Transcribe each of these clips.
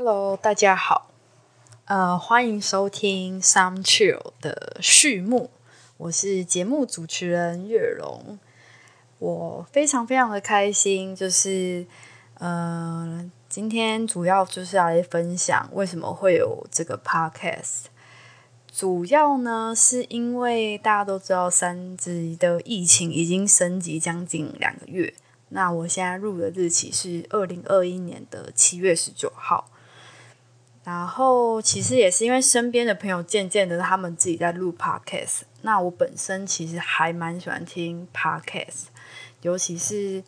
Hello，大家好，呃，欢迎收听 Some Chill 的序幕，我是节目主持人月荣，我非常非常的开心，就是呃，今天主要就是来分享为什么会有这个 Podcast，主要呢是因为大家都知道三级的疫情已经升级将近两个月。那我现在入的日期是二零二一年的七月十九号，然后其实也是因为身边的朋友渐渐的他们自己在录 podcast，那我本身其实还蛮喜欢听 podcast，尤其是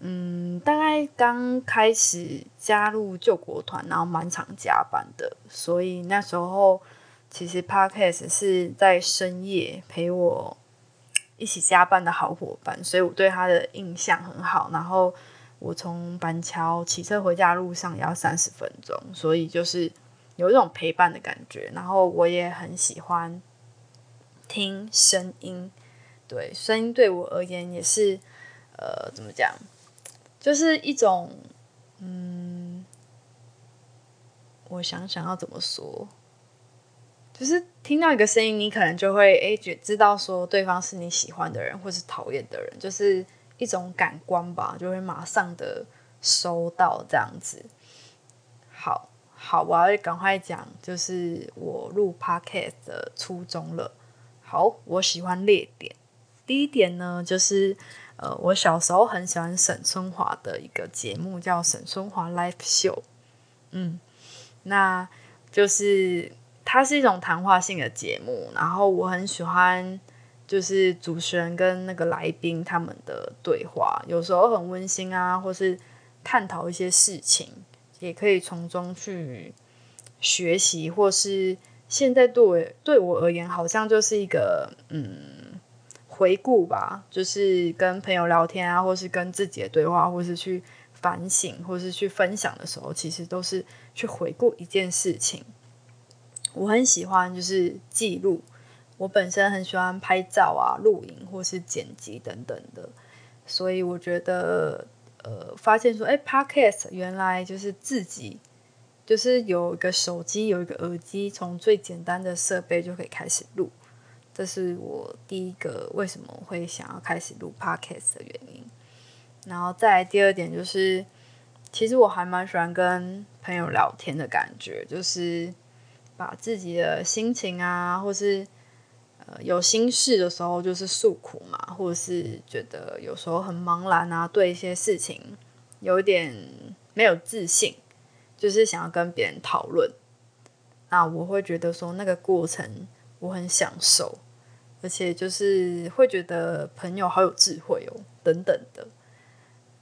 嗯，大概刚开始加入救国团，然后蛮常加班的，所以那时候其实 podcast 是在深夜陪我。一起加班的好伙伴，所以我对他的印象很好。然后我从板桥骑车回家路上也要三十分钟，所以就是有一种陪伴的感觉。然后我也很喜欢听声音，对声音对我而言也是呃，怎么讲，就是一种嗯，我想想要怎么说。就是听到一个声音，你可能就会诶觉知道说对方是你喜欢的人，或是讨厌的人，就是一种感官吧，就会马上的收到这样子。好好，我要赶快讲，就是我录 podcast 的初衷了。好，我喜欢列点。第一点呢，就是呃，我小时候很喜欢沈春华的一个节目，叫沈春华 Live Show。嗯，那就是。它是一种谈话性的节目，然后我很喜欢，就是主持人跟那个来宾他们的对话，有时候很温馨啊，或是探讨一些事情，也可以从中去学习，或是现在对我对我而言，好像就是一个嗯回顾吧，就是跟朋友聊天啊，或是跟自己的对话，或是去反省，或是去分享的时候，其实都是去回顾一件事情。我很喜欢就是记录，我本身很喜欢拍照啊、录影或是剪辑等等的，所以我觉得呃，发现说，哎，Podcast 原来就是自己就是有一个手机，有一个耳机，从最简单的设备就可以开始录，这是我第一个为什么会想要开始录 Podcast 的原因。然后再第二点就是，其实我还蛮喜欢跟朋友聊天的感觉，就是。把自己的心情啊，或是有心事的时候，就是诉苦嘛，或者是觉得有时候很茫然啊，对一些事情有一点没有自信，就是想要跟别人讨论。那我会觉得说那个过程我很享受，而且就是会觉得朋友好有智慧哦，等等的。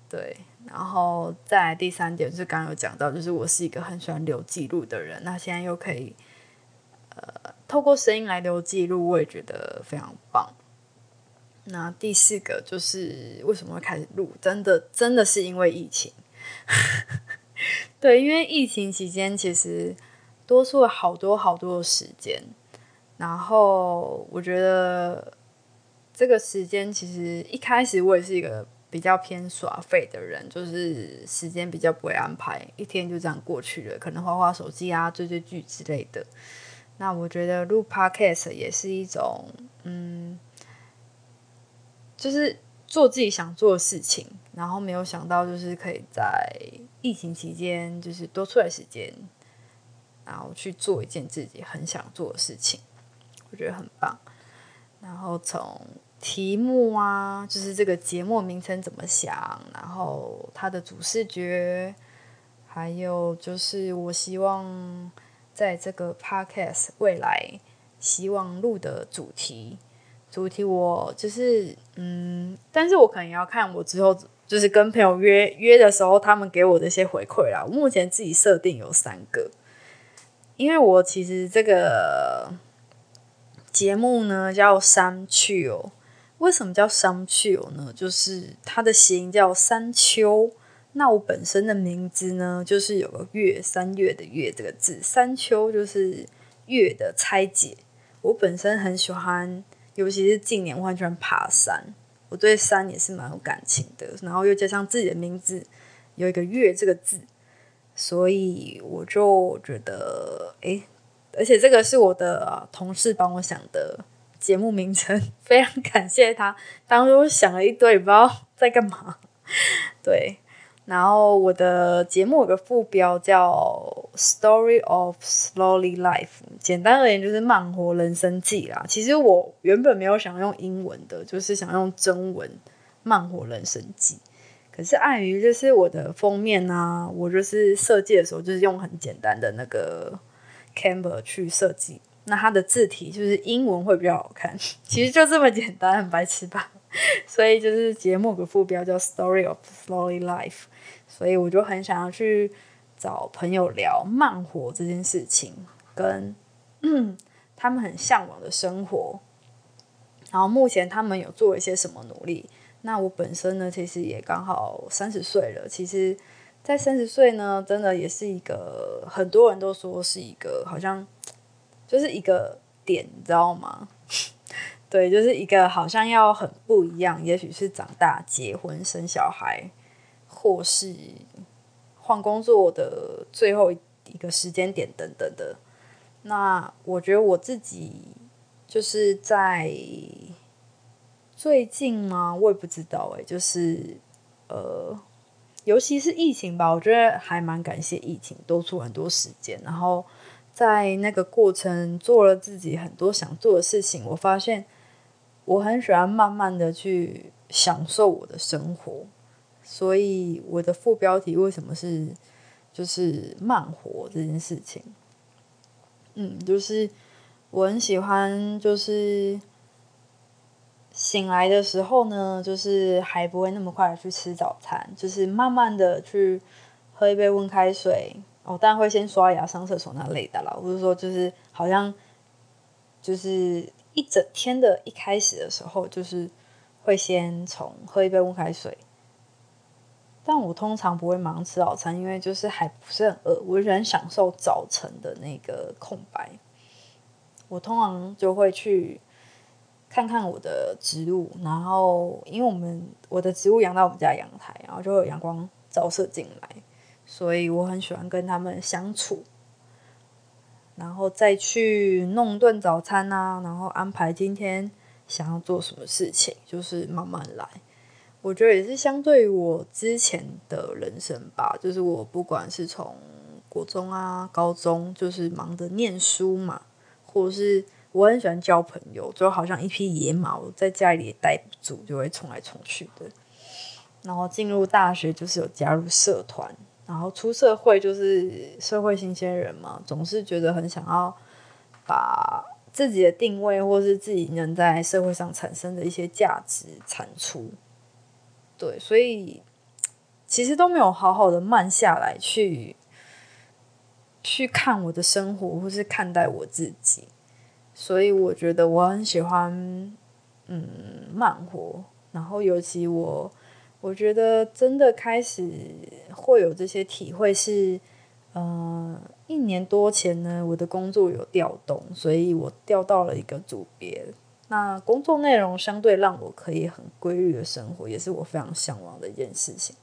对，然后再第三点就是刚刚有讲到，就是我是一个很喜欢留记录的人，那现在又可以。呃，透过声音来留记录，我也觉得非常棒。那第四个就是为什么会开始录？真的，真的是因为疫情。对，因为疫情期间其实多出了好多好多的时间。然后我觉得这个时间其实一开始我也是一个比较偏耍废的人，就是时间比较不会安排，一天就这样过去了，可能花花手机啊、追追剧之类的。那我觉得录 podcast 也是一种，嗯，就是做自己想做的事情，然后没有想到就是可以在疫情期间，就是多出来时间，然后去做一件自己很想做的事情，我觉得很棒。然后从题目啊，就是这个节目名称怎么想，然后它的主视觉，还有就是我希望。在这个 podcast 未来希望录的主题，主题我就是嗯，但是我可能要看我之后就是跟朋友约约的时候，他们给我的一些回馈啦。我目前自己设定有三个，因为我其实这个节目呢叫山丘，为什么叫山丘呢？就是它的谐音叫山丘。那我本身的名字呢，就是有个月三月的月这个字，山丘就是月的拆解。我本身很喜欢，尤其是近年我很喜欢爬山，我对山也是蛮有感情的。然后又加上自己的名字有一个月这个字，所以我就觉得，诶，而且这个是我的同事帮我想的节目名称，非常感谢他，当初想了一堆，不知道在干嘛。对，然后我的节目有个副标叫 “Story of Slowly Life”，简单而言就是慢活人生记啦。其实我原本没有想用英文的，就是想用中文“慢活人生记”。可是碍于就是我的封面啊，我就是设计的时候就是用很简单的那个 Canva 去设计，那它的字体就是英文会比较好看。其实就这么简单，很白痴吧？所以就是节目的副标叫 Story of Slowly Life，所以我就很想要去找朋友聊慢活这件事情，跟 他们很向往的生活，然后目前他们有做一些什么努力。那我本身呢，其实也刚好三十岁了。其实，在三十岁呢，真的也是一个很多人都说是一个好像就是一个点，你知道吗？对，就是一个好像要很不一样，也许是长大、结婚、生小孩，或是换工作的最后一个时间点等等的。那我觉得我自己就是在。最近吗？我也不知道哎，就是呃，尤其是疫情吧，我觉得还蛮感谢疫情，多出很多时间，然后在那个过程做了自己很多想做的事情。我发现我很喜欢慢慢的去享受我的生活，所以我的副标题为什么是就是慢活这件事情？嗯，就是我很喜欢就是。醒来的时候呢，就是还不会那么快的去吃早餐，就是慢慢的去喝一杯温开水。哦，当然会先刷牙、上厕所那类的啦。我是说，就是好像就是一整天的一开始的时候，就是会先从喝一杯温开水。但我通常不会忙吃早餐，因为就是还不是很饿，我喜欢享受早晨的那个空白。我通常就会去。看看我的植物，然后因为我们我的植物养到我们家阳台，然后就会有阳光照射进来，所以我很喜欢跟他们相处，然后再去弄顿早餐啊，然后安排今天想要做什么事情，就是慢慢来。我觉得也是相对于我之前的人生吧，就是我不管是从国中啊、高中，就是忙着念书嘛，或者是。我很喜欢交朋友，就好像一匹野马，在家里也待不住，就会冲来冲去的。然后进入大学就是有加入社团，然后出社会就是社会新鲜人嘛，总是觉得很想要把自己的定位，或是自己能在社会上产生的一些价值产出。对，所以其实都没有好好的慢下来去去看我的生活，或是看待我自己。所以我觉得我很喜欢，嗯，慢活。然后尤其我，我觉得真的开始会有这些体会是，呃，一年多前呢，我的工作有调动，所以我调到了一个组别。那工作内容相对让我可以很规律的生活，也是我非常向往的一件事情。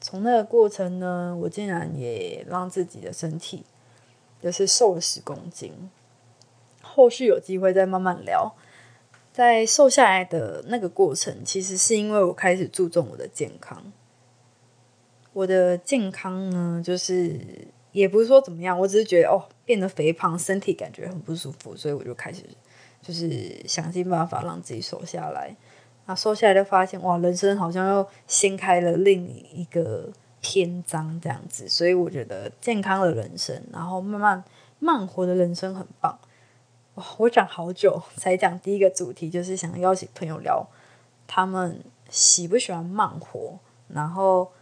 从那个过程呢，我竟然也让自己的身体就是瘦了十公斤。后续有机会再慢慢聊。在瘦下来的那个过程，其实是因为我开始注重我的健康。我的健康呢，就是也不是说怎么样，我只是觉得哦，变得肥胖，身体感觉很不舒服，所以我就开始就是想尽办法让自己瘦下来。那瘦下来就发现哇，人生好像又掀开了另一个篇章这样子。所以我觉得健康的人生，然后慢慢慢活的人生很棒。哇，我讲好久才讲第一个主题，就是想邀请朋友聊他们喜不喜欢慢活，然后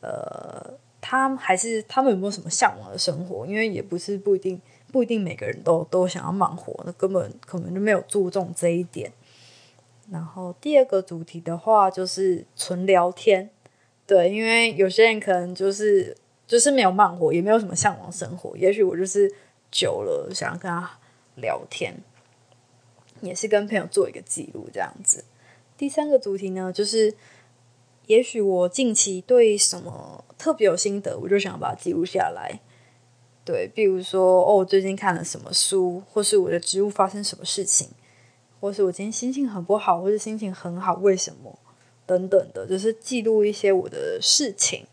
呃，他还是他们有没有什么向往的生活？因为也不是不一定不一定每个人都都想要慢活，那根本可能就没有注重这一点。然后第二个主题的话，就是纯聊天，对，因为有些人可能就是就是没有慢活，也没有什么向往生活，也许我就是久了想要跟他。聊天也是跟朋友做一个记录这样子。第三个主题呢，就是也许我近期对什么特别有心得，我就想把它记录下来。对，比如说哦，我最近看了什么书，或是我的植物发生什么事情，或是我今天心情很不好，或是心情很好，为什么？等等的，就是记录一些我的事情。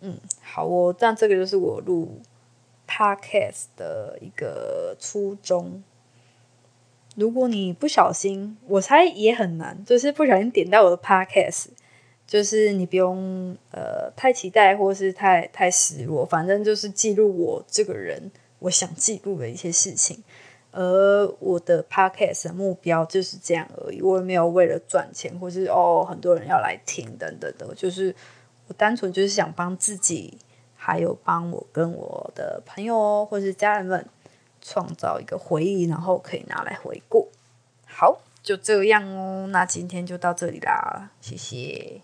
嗯，好哦，但这个就是我录 podcast 的一个初衷。如果你不小心，我猜也很难，就是不小心点到我的 podcast，就是你不用呃太期待或是太太失落，反正就是记录我这个人我想记录的一些事情。而我的 podcast 的目标就是这样而已，我也没有为了赚钱，或是哦很多人要来听等等的，就是我单纯就是想帮自己，还有帮我跟我的朋友或是家人们创造一个回忆，然后可以拿来回顾。好，就这样哦，那今天就到这里啦，谢谢。